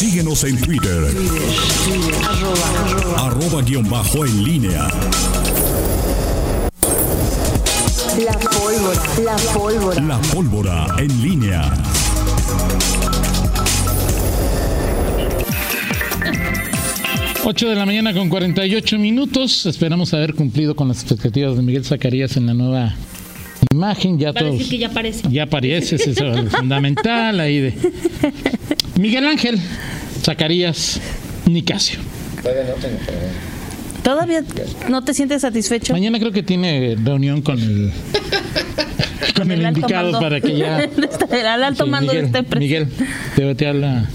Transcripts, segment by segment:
Síguenos en Twitter. Arroba, guion bajo en línea. La pólvora. La pólvora. La pólvora en línea. Ocho de la mañana con 48 minutos. Esperamos haber cumplido con las expectativas de Miguel Zacarías en la nueva imagen. Ya todos. decir que ya aparece. Ya aparece, eso es fundamental ahí de. Miguel Ángel Zacarías Nicasio. ¿Todavía no te sientes satisfecho? Mañana creo que tiene reunión con el con el, indicado mando. para que ya el alto Sí, mando de Miguel, esta empresa. Miguel, te, te habla.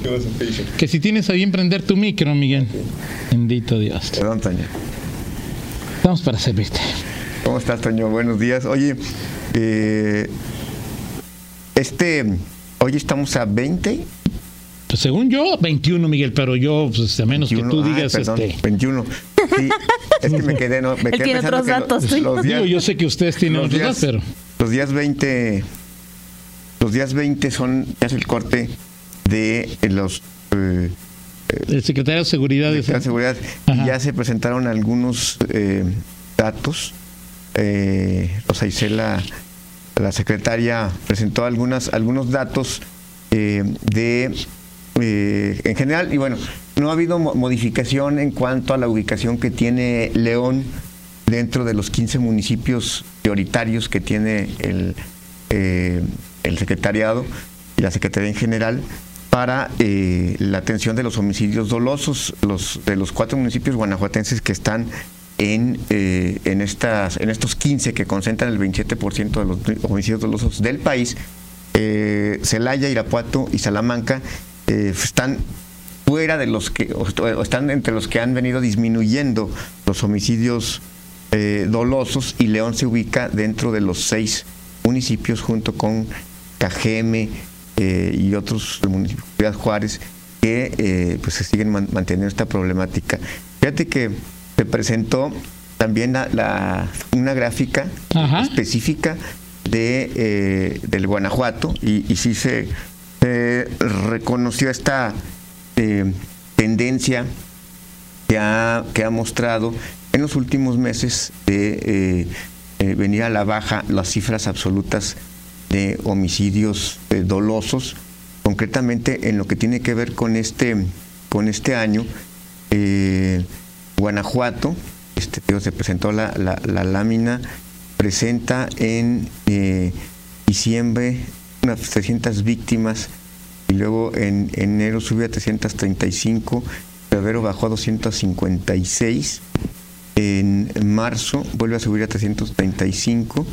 Que si tienes a bien prender tu micro, Miguel. Bendito Dios. Perdón, Toño. Estamos para servirte. ¿Cómo estás, Toño? Buenos días. Oye, eh, este, hoy estamos a 20. Pues según yo, 21, Miguel, pero yo, pues a menos 21, que tú ay, digas, perdón, este. 21. Sí, es que me quedé, no, me Él quedé tiene pensando otros que lo- datos, sí. los días, Digo, yo sé que ustedes tienen los otros días- datos, pero. los días 20, los días 20 son, ya es el corte de los eh, El secretario de Seguridad de de la seguridad Ajá. ya se presentaron algunos eh, datos. Eh, Rosa Isela, la secretaria, presentó algunas, algunos datos eh, de eh, en general y bueno, no ha habido mo- modificación en cuanto a la ubicación que tiene León dentro de los 15 municipios prioritarios que tiene el, eh, el secretariado y la secretaría en general para eh, la atención de los homicidios dolosos, los de los cuatro municipios guanajuatenses que están en, eh, en, estas, en estos 15 que concentran el 27% de los homicidios dolosos del país, eh, Celaya, Irapuato y Salamanca eh, están fuera de los que, o están entre los que han venido disminuyendo los homicidios eh, dolosos y León se ubica dentro de los seis municipios junto con Cajeme eh, y otros municipios, Juárez, que eh, pues se siguen man- manteniendo esta problemática. Fíjate que se presentó también la, la- una gráfica Ajá. específica de eh, del Guanajuato y, y sí se, se reconoció esta eh, tendencia que ha, que ha mostrado en los últimos meses de eh, eh, venir a la baja las cifras absolutas de homicidios dolosos, concretamente en lo que tiene que ver con este, con este año. Guanajuato, este, se presentó la, la- la lámina, presenta en diciembre unas 300 víctimas y luego en enero subió a 335, febrero bajó a 256, en marzo vuelve a subir a 335,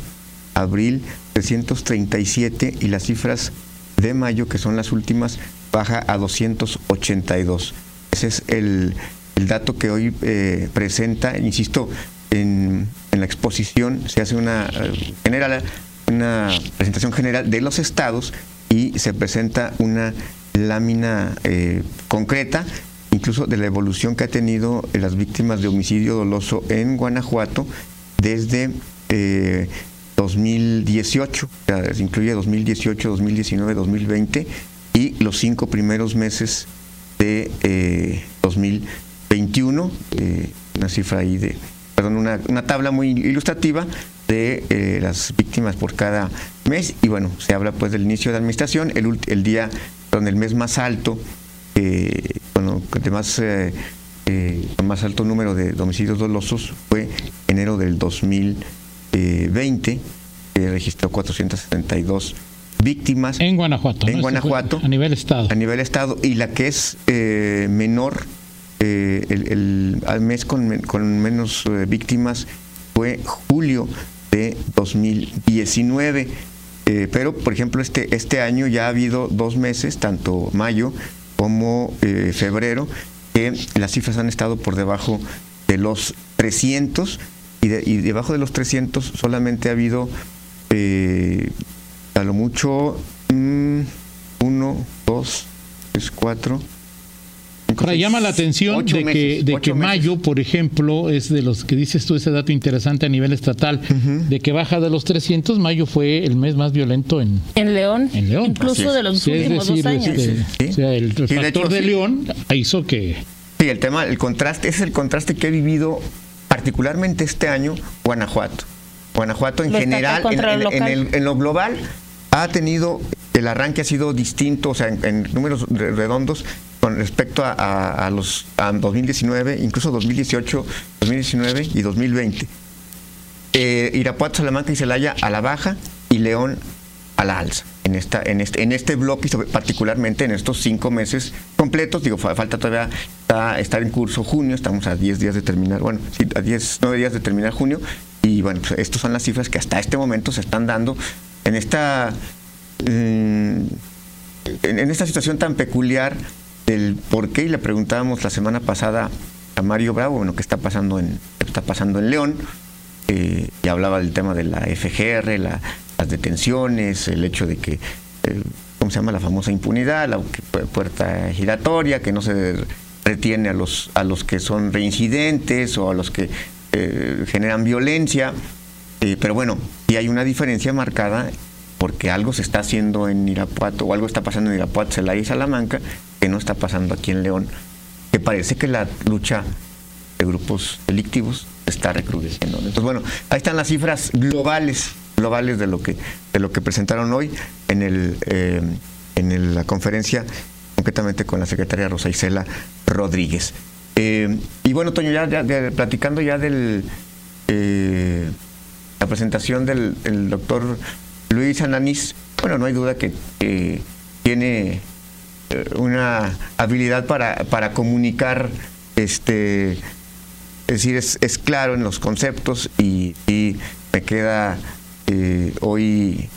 abril 337 y las cifras de mayo, que son las últimas, baja a 282. Ese es el, el dato que hoy eh, presenta, insisto, en, en la exposición se hace una eh, general, una presentación general de los estados y se presenta una lámina eh, concreta, incluso de la evolución que ha tenido las víctimas de homicidio doloso en Guanajuato desde eh, 2018, o sea, se incluye 2018, 2019, 2020 y los cinco primeros meses de eh, 2021, eh, una cifra ahí de, perdón, una, una tabla muy ilustrativa de eh, las víctimas por cada mes y bueno, se habla pues del inicio de la administración, el, el día, con el mes más alto, eh, bueno, de más, eh, eh, con más alto número de homicidios dolosos fue enero del 2020, que registró 472 víctimas En Guanajuato. En Guanajuato. A nivel estado. a nivel estado y la que es eh, menor eh, el, el- al mes con, con menos eh, víctimas fue julio 2019. Eh, pero, por ejemplo, este, este año ya ha habido dos meses, tanto mayo como eh, febrero, que las cifras han estado por debajo de los 300 y, de, y debajo de los 300 solamente ha habido eh, a lo mucho 1, 2, 3, 4, entonces, Ahora llama la atención de que, de que mayo, por ejemplo, es de los que dices tú ese dato interesante a nivel estatal, de que baja de los 300, mayo fue el mes más violento en, en, León, incluso de los últimos dos años. Este, o sea, el factor de, León hizo que... Sí, el tema, el contraste, es el contraste que he vivido particularmente este año Guanajuato. Guanajuato en general, en, el, en lo global, ha tenido, el arranque ha sido distinto, o sea, en números redondos, con respecto a, a- a los a 2019, incluso 2018, 2019 y 2020. Eh, Irapuato, Salamanca y Celaya a la baja y León a la alza. En, esta, en, este, en este bloque, particularmente en estos cinco meses completos, digo, fa- falta todavía estar en curso junio, estamos a 10 días de terminar, bueno, a 10, 9 días de terminar junio, y bueno, pues estas son las cifras que hasta este momento se están dando en esta, mm, en esta situación tan peculiar del por qué, y le preguntábamos la semana pasada a Mario Bravo, bueno, qué está pasando en, qué está pasando en León, eh, y hablaba del tema de la FGR, la- las detenciones, el hecho de que, eh, ¿cómo se llama? La famosa impunidad, la puerta giratoria, que no se retiene a los, a los que son reincidentes o a los que eh, generan violencia. Eh, pero bueno, y hay una diferencia marcada porque algo se está haciendo en Irapuato o algo está pasando en Irapuato, Celaya y Salamanca que no está pasando aquí en León, que parece que la lucha de grupos delictivos está recrudeciendo. Entonces, bueno, ahí están las cifras globales, globales de lo que, de lo que presentaron hoy en el eh, en la conferencia, concretamente con la secretaria Rosa Isela Rodríguez. Eh, y bueno, Toño, ya, platicando ya del eh, la presentación del el doctor Luis Ananís, bueno, no hay duda que, que tiene eh, una habilidad para, para comunicar, este, es decir, es, es claro en los conceptos y, y me queda eh, hoy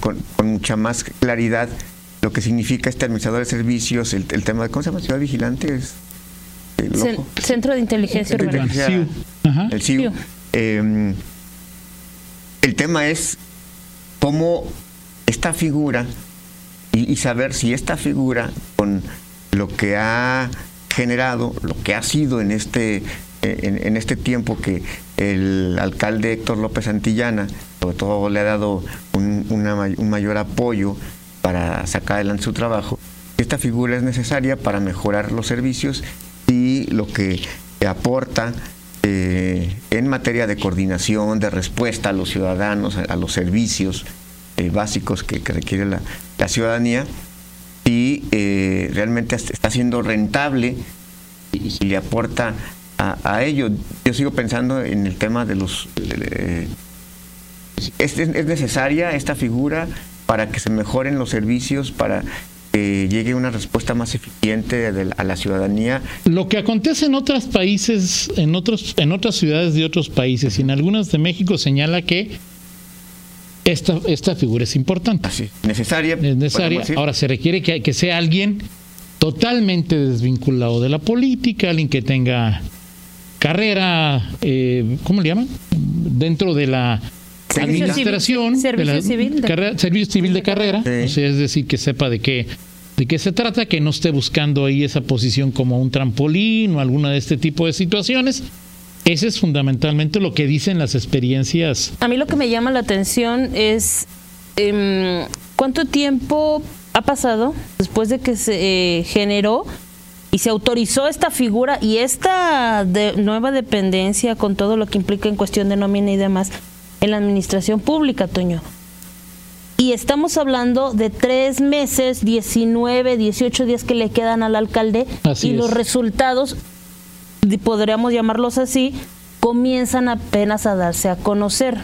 con, con mucha más claridad lo que significa este administrador de servicios, el, el tema de, ¿cómo se llama? Ciudad Vigilante, es eh, loco. Centro de Inteligencia Centro de Urbana. Inteligencia- CIU. Ajá. el CIU. CIU. Eh, el tema es cómo esta figura y, saber si esta figura con lo que ha generado, lo que ha sido en este eh, en, este tiempo que el alcalde Héctor López Santillana, sobre todo le ha dado un, un mayor apoyo para sacar adelante su trabajo, esta figura es necesaria para mejorar los servicios y lo que aporta eh, en materia de coordinación, de respuesta a los ciudadanos, a, los servicios eh, básicos que, requiere la, ciudadanía, y eh, realmente est- está siendo rentable y, le aporta a, a ello. Yo sigo pensando en el tema de los... eh, es- es necesaria esta figura para que se mejoren los servicios, para que llegue una respuesta más eficiente de la- a la ciudadanía Lo que acontece en otros países, en otros, en otras ciudades de otros países y en algunas de México señala que esta, esta figura es importante. así necesaria. Es necesaria. Ahora se requiere que, que sea alguien totalmente desvinculado de la política, alguien que tenga carrera, eh, ¿cómo le llaman? Dentro de la. Administración, Servicio de la civil de- carrera- servicio civil de carrera, Sí. o sea, es decir, que sepa de qué de qué se trata, que no esté buscando ahí esa posición como un trampolín o alguna de este tipo de situaciones. Ese es fundamentalmente lo que dicen las experiencias. A mí lo que me llama la atención es em, cuánto tiempo ha pasado después de que se eh, generó y se autorizó esta figura y esta de- nueva dependencia con todo lo que implica en cuestión de nómina y demás en la administración pública, Toño. Y estamos hablando de tres meses, 19, 18 días que le quedan al alcalde Así y los es. resultados, podríamos llamarlos así, comienzan apenas a darse a conocer.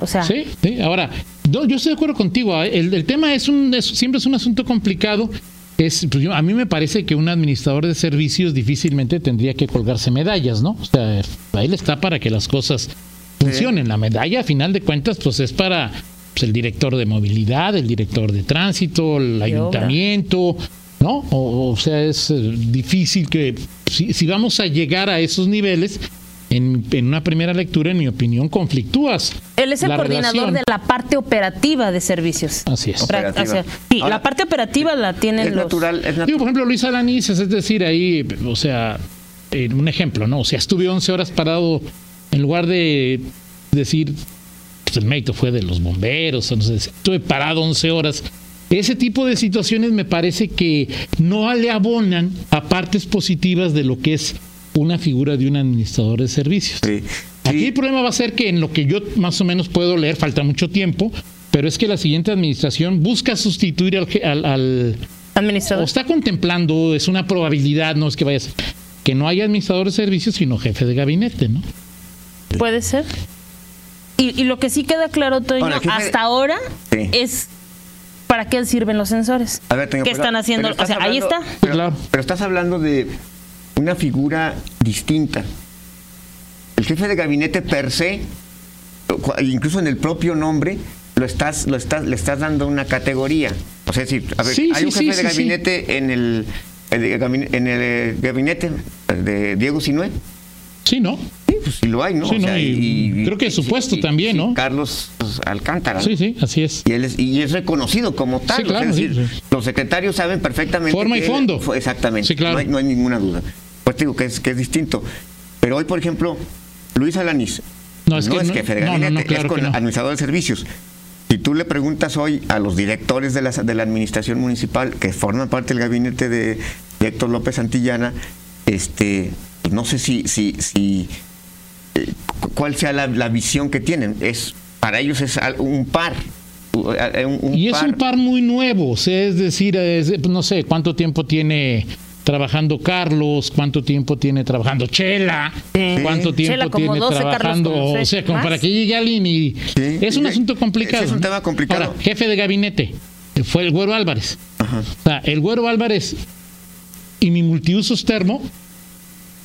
O sea, Sí, sí. Ahora, yo, estoy de acuerdo contigo. ¿eh? El, el tema es un, es- siempre es un asunto complicado. Es, pues, yo- a mí me parece que un administrador de servicios difícilmente tendría que colgarse medallas, ¿no? O sea, ahí está para que las cosas funcionen. La medalla, a final de cuentas, pues es para pues, el director de movilidad, el director de tránsito, el obra. ayuntamiento, ¿no? O, o sea, es eh, difícil que si, si vamos a llegar a esos niveles, en, en una primera lectura, en mi opinión, conflictúas. Él es el coordinador relación. de la parte operativa de servicios. Así es. Pra- Operativa. o sea, sí, Ahora, la parte operativa la tienen Es los. natural, es Digo, natural. por ejemplo, Luis Alanís, es decir, ahí, o sea, en un ejemplo, ¿no? O sea, estuve 11 horas parado en lugar de decir, pues el mérito fue de los bomberos, o no sé, estuve parado 11 horas. Ese tipo de situaciones me parece que no le abonan a partes positivas de lo que es una figura de un administrador de servicios. Sí. Aquí el problema va a ser que en lo que yo más o menos puedo leer, falta mucho tiempo, pero es que la siguiente administración busca sustituir al, je- al- al, o administrador. está contemplando, es una probabilidad, no es que vayas, que no haya administrador de servicios, sino jefe de gabinete, ¿no? Puede ser. Y, y lo que sí queda claro, Toño, hasta ahora Sí. es para qué sirven los sensores. A ver, Toño, ¿Qué pero- están haciendo? O sea, estás ahí hablando- está. Pero, Claro. pero estás hablando de una figura distinta. El jefe de gabinete per se, incluso en el propio nombre, lo estás, lo estás, le estás dando una categoría. O sea, es decir, a ver, Sí, hay sí, un jefe sí, de sí, gabinete en el, en el gabinete de Diego Sinué. Sí, ¿no? Pues sí lo hay, ¿no? Sí, ¿no? Y creo que su puesto también, ¿no? Carlos pues, Alcántara. Sí, sí, así es. Y, él es, y es reconocido como tal. Sí, o sea, es decir, sí. Los secretarios saben perfectamente. Forma y él fondo. fue- exactamente. Sí, claro. no, hay, no hay ninguna duda. Pues digo que es, que es distinto. Pero hoy, por ejemplo, Luis Alanís No, es que jefe de gabinete, claro es con administrador de servicios. Si tú le preguntas hoy a los directores de la, de la administración municipal que forman parte del gabinete de, de Héctor López Santillana, este, no sé si, si, si cu- cuál sea la, la visión que tienen. Es para ellos es un par. u- un- un Y es un par muy nuevo, o sea, es decir, es- no sé cuánto tiempo tiene trabajando Carlos, cuánto tiempo tiene trabajando Chela, Sí. cuánto tiempo Chela tiene 12, Carlos trabajando, o sea, como más. para que llegue alguien y Sí. es un asunto complicado. Es un ¿no? tema complicado. Ahora, jefe de gabinete fue el Güero Álvarez. Ajá. O sea, el Güero Álvarez y mi multiusos termo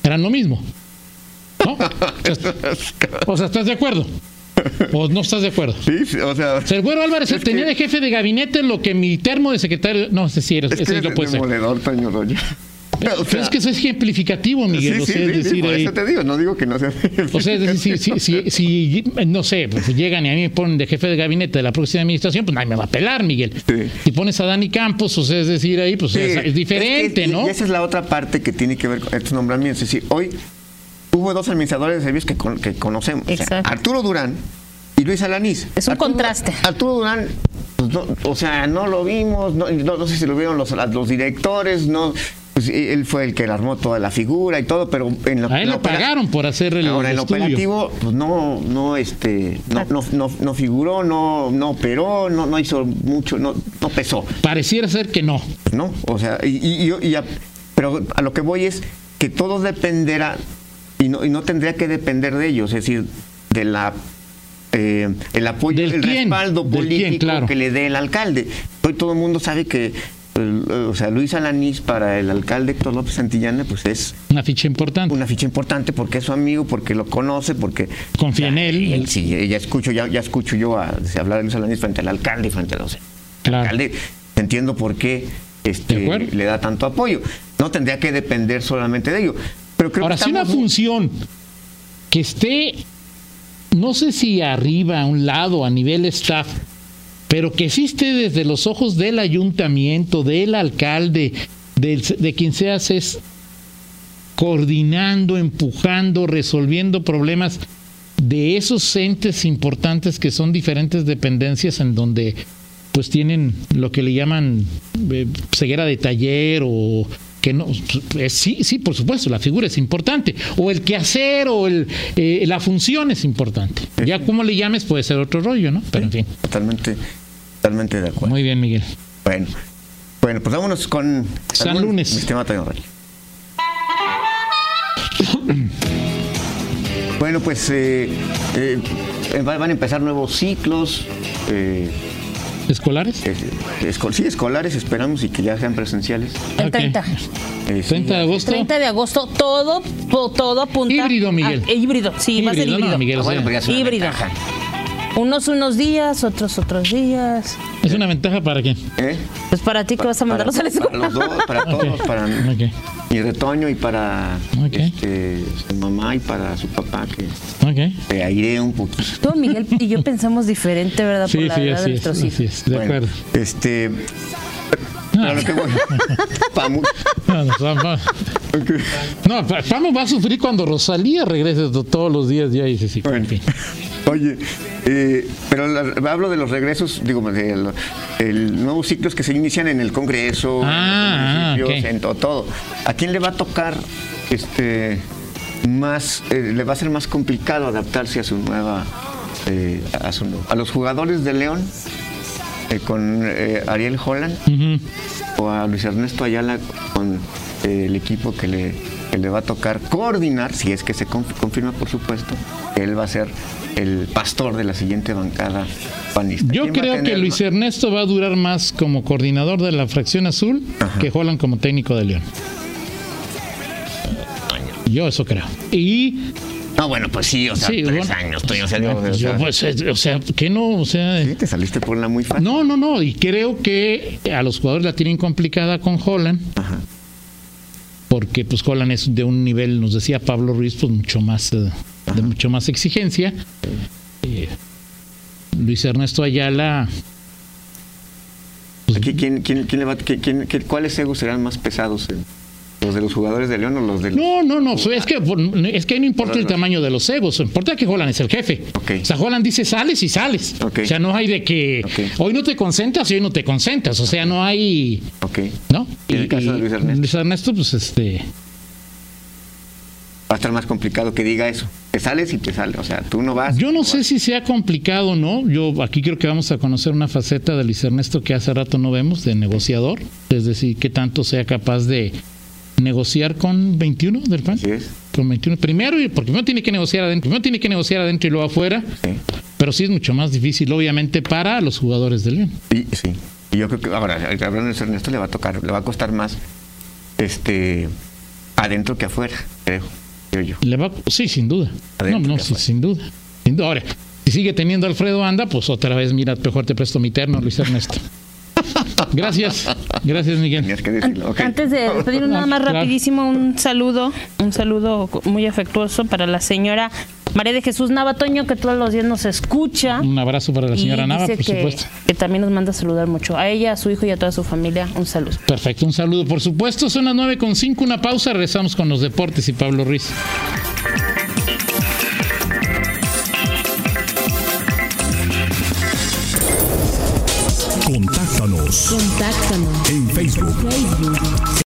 eran lo mismo. ¿No? O sea, ¿estás de acuerdo? ¿O no estás de acuerdo? Sí, sí, o sea, sea, el Güero Álvarez Es tenía que- de jefe de gabinete lo que mi termo de secretario. No, ese sí, era- es ese que sí lo puede ser. Toño Roya. O Pero es que eso es ejemplificativo, Miguel. sí, o sí, sea, es sí, sí, decir, por eso te digo, no digo que no sea. o sea, es decir, si, si, si- si, no sé, pues llegan y a mí me ponen de jefe de gabinete de la próxima administración, pues nadie me va a pelar, Miguel. Si pones a Dani Campos, o sea, es decir, ahí, pues es, es diferente, que- ¿no? Y esa es la otra parte que tiene que ver con estos nombramientos. Es decir, hoy hubo dos administradores de servicios que, con- que conocemos. O sea, Exacto. Arturo Durán y Luis Alanís. Es un Arturo- contraste. Arturo Durán, pues, no, o sea, no lo vimos, no, no- no sé si lo vieron los, los directores, no. pues, él fue el que armó toda la figura y todo, pero en lo, A él lo pagaron por hacer el, Ahora, en el operativo, pues no, no, este, no, no, no, no figuró, no, no operó, no, no hizo mucho, no, no pesó. Pareciera ser que no. ¿no? O sea, y, y- y- y a- pero a lo que voy es que todo dependerá y no, y no tendría que depender de ellos, es decir, de la eh, el apoyo, ¿Del el quién? respaldo ¿Del político quién? Claro. que le dé el alcalde. Hoy todo el mundo sabe que el- o sea, Luis Alanís para el alcalde Héctor López Santillana, pues es Una ficha importante. una ficha importante porque es su amigo, porque lo conoce, porque Confía en él. y- Sí, ya escucho, ya, ya escucho yo a, a hablar de Luis Alanís frente al alcalde frente a los Claro. alcalde. Entiendo por qué este, le da tanto apoyo. No tendría que depender solamente de ello. Pero creo Ahora, que si una función que esté, no sé si arriba, a un lado, a nivel staff, pero que existe desde los ojos del ayuntamiento, del alcalde, del- de quien seas, es coordinando, empujando, resolviendo problemas de esos entes importantes que son diferentes dependencias en donde pues tienen lo que le llaman eh, ceguera de taller o que no eh, sí sí por supuesto la figura es importante o el quehacer o el eh, la función es importante ya como le llames puede ser otro rollo no pero en fin Totalmente, totalmente de acuerdo. muy bien Miguel Bueno, bueno, pues vámonos con San Lunes. Estimado Toño Reyes. Bueno, pues eh, va- van a empezar nuevos ciclos. Escolares eh, esco- sí, escolares, esperamos y que ya sean presenciales. El Ok. 30. Eh, sí, 30 de agosto 30 de agosto, todo, todo apunta. Híbrido, Miguel. a- híbrido, sí, va a ser Híbrido, no, híbrido. Miguel, Ah, bueno, pero ya es una Híbrido. Unos unos días, otros otros días. ¿Es una ventaja para quién? ¿Eh? Pues para ti que vas a Para, mandarlos a la para escuela. los dos, para todos, para Ok. mi retoño y para Ok. este, su mamá y para su papá, que Ok. se airee un poquito. Tú, Miguel y yo pensamos diferente, ¿verdad? Sí, Por la sí, edad de nuestros así hijos. es, de Bueno, acuerdo. Este. Pero lo que bueno. Pamu- No, no, va a sufrir cuando Rosalía regrese to- todos los días ya y dice sí. Bueno. en fin. Oye, eh, pero la- hablo de los regresos, digo, de los nuevos ciclos que se inician en el Congreso, Ah, en los municipios, ok. en to- todo. ¿A quién le va a tocar este más, eh, le va a ser más complicado adaptarse a su nueva, eh, a, su- a los jugadores de León eh, con eh, Ariel Holland o a Luis Ernesto Ayala con eh, el equipo que le, que le va a tocar coordinar, si es que se conf- confirma, por supuesto, él va a ser el pastor de la siguiente bancada panista. Yo ¿Quién va a creo que Luis Ernesto va a durar más como coordinador de la fracción azul Ajá. que Holland como técnico de León. Yo eso creo. Y No, bueno, pues sí, o sea, Sí, tres bueno. años, Toño, o sea, digo, o yo, sea, pues, eh, o sea, que no, o sea, sí, te saliste por la muy fácil. no, no, no, y creo que a los jugadores la tienen complicada con Holland. Ajá. Porque pues Holland es de un nivel, nos decía Pablo Ruiz, pues mucho más eh, de mucho más exigencia. Eh, Luis Ernesto Ayala, pues, Aquí, ¿quién, quién, quién le va, quién- ¿Cuáles egos serán más pesados? eh? ¿Los de los jugadores de León o los de los- no, no, no, es que es que no importa el tamaño de los egos, importa que Holland es el jefe. O sea, Holland dice sales y sales. O sea, no hay de que hoy no te concentras y hoy no te concentras. O sea, no hay, Ok. ¿no? ¿Y en el caso de Luis Ernesto? Luis Ernesto, pues este, Va a estar más complicado que diga eso. Te sales y te sales. O sea, tú no vas. Yo no sé si sea complicado o no. Yo aquí creo que vamos a conocer una faceta de Luis Ernesto que hace rato no vemos, de negociador. Es decir, que tanto sea capaz de negociar con 21 del PAN. Así es. Con 21. Primero, y- porque primero tiene que negociar adentro. Primero tiene que negociar adentro y luego afuera. Sí. Pero sí es mucho más difícil, obviamente, para los jugadores del León. Y, sí. Y yo creo que ahora, hablando de Luis Ernesto, le va a tocar, le va a costar más este adentro que afuera, creo. creo yo. Le va, sí, sin duda. Adentro no, no, sí, sin duda. Sin duda. Ahora, si sigue teniendo Alfredo Anda, pues otra vez, mira, mejor te presto mi terno, Luis Ernesto. Gracias. Gracias, Miguel. Antes de despedirnos nada más rapidísimo un saludo, un saludo muy afectuoso para la señora María de Jesús Navatoño que todos los días nos escucha. Un abrazo para la señora Nava, por que, supuesto. que también nos manda a saludar mucho. A ella, a su hijo y a toda su familia, un saludo. Perfecto, un saludo. Por supuesto, son las 9 con 5, una pausa. Regresamos con los deportes y Pablo Ruiz. Contáctanos Contáctanos. en Facebook, Facebook.